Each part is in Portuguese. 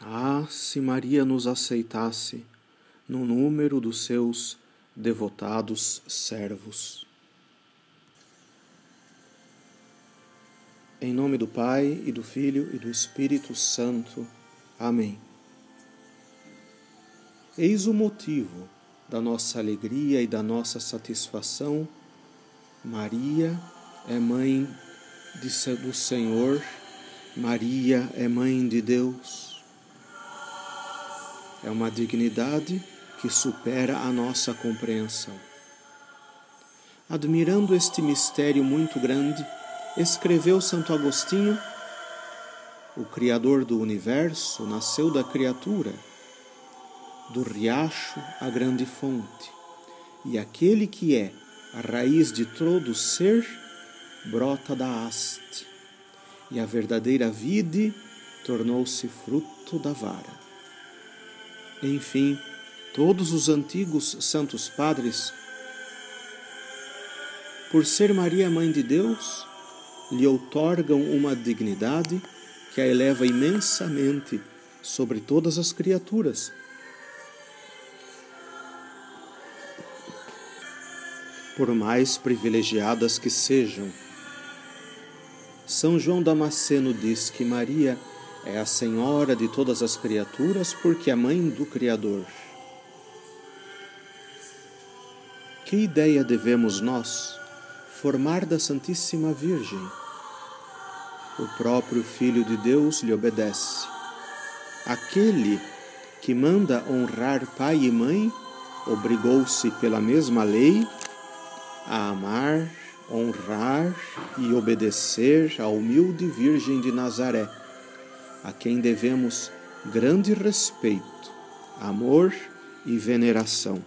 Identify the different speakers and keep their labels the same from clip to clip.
Speaker 1: Ah, se Maria nos aceitasse no número dos seus devotados servos. Em nome do Pai e do Filho e do Espírito Santo. Amém. Eis o motivo da nossa alegria e da nossa satisfação. Maria é mãe de, do Senhor, Maria é mãe de Deus. É uma dignidade que supera a nossa compreensão. Admirando este mistério muito grande, escreveu Santo Agostinho: O Criador do universo nasceu da criatura, do riacho a grande fonte, e aquele que é a raiz de todo ser brota da haste, e a verdadeira vide tornou-se fruto da vara. Enfim, todos os antigos santos padres, por ser Maria Mãe de Deus, lhe outorgam uma dignidade que a eleva imensamente sobre todas as criaturas. Por mais privilegiadas que sejam. São João Damasceno diz que Maria é a Senhora de todas as criaturas, porque é mãe do Criador. Que ideia devemos nós formar da Santíssima Virgem? O próprio Filho de Deus lhe obedece. Aquele que manda honrar pai e mãe obrigou-se pela mesma lei a amar, honrar e obedecer à humilde Virgem de Nazaré a quem devemos grande respeito, amor e veneração.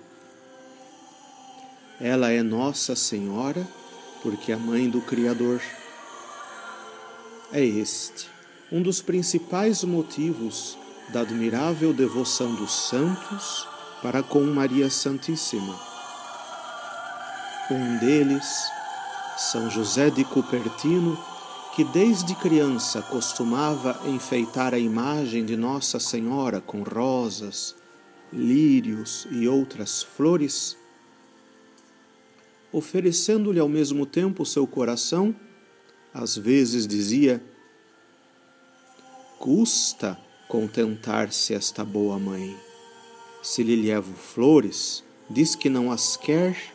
Speaker 1: Ela é Nossa Senhora, porque é a mãe do Criador. É este um dos principais motivos da admirável devoção dos santos para com Maria Santíssima. Um deles, São José de Cupertino, que desde criança costumava enfeitar a imagem de Nossa Senhora com rosas, lírios e outras flores, oferecendo-lhe ao mesmo tempo seu coração, às vezes dizia: Custa contentar-se esta boa mãe. Se lhe levo flores, diz que não as quer.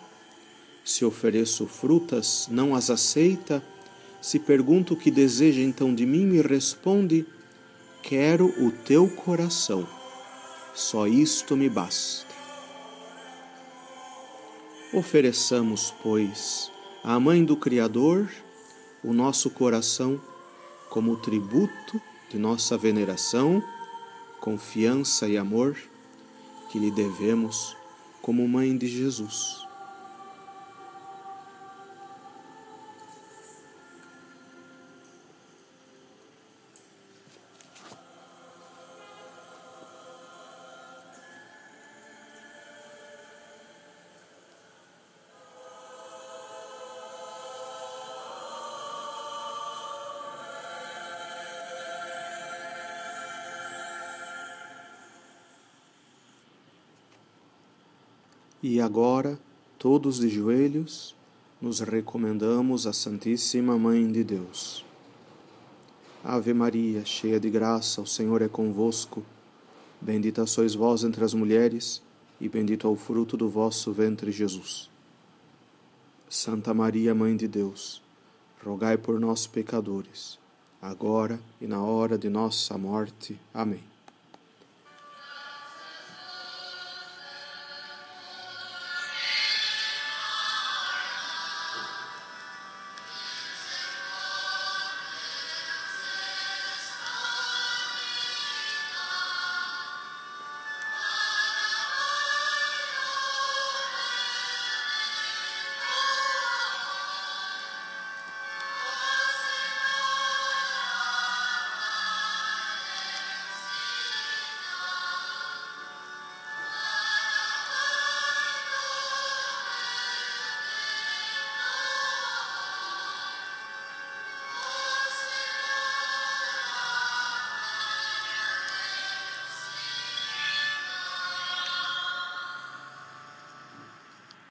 Speaker 1: Se ofereço frutas, não as aceita se pergunto o que deseja então de mim, me responde: Quero o teu coração. Só isto me basta. Ofereçamos, pois, à Mãe do Criador o nosso coração como tributo de nossa veneração, confiança e amor que lhe devemos como Mãe de Jesus. E agora, todos de joelhos, nos recomendamos à Santíssima Mãe de Deus. Ave Maria, cheia de graça, o Senhor é convosco. Bendita sois vós entre as mulheres, e bendito é o fruto do vosso ventre, Jesus. Santa Maria, Mãe de Deus, rogai por nós, pecadores, agora e na hora de nossa morte. Amém.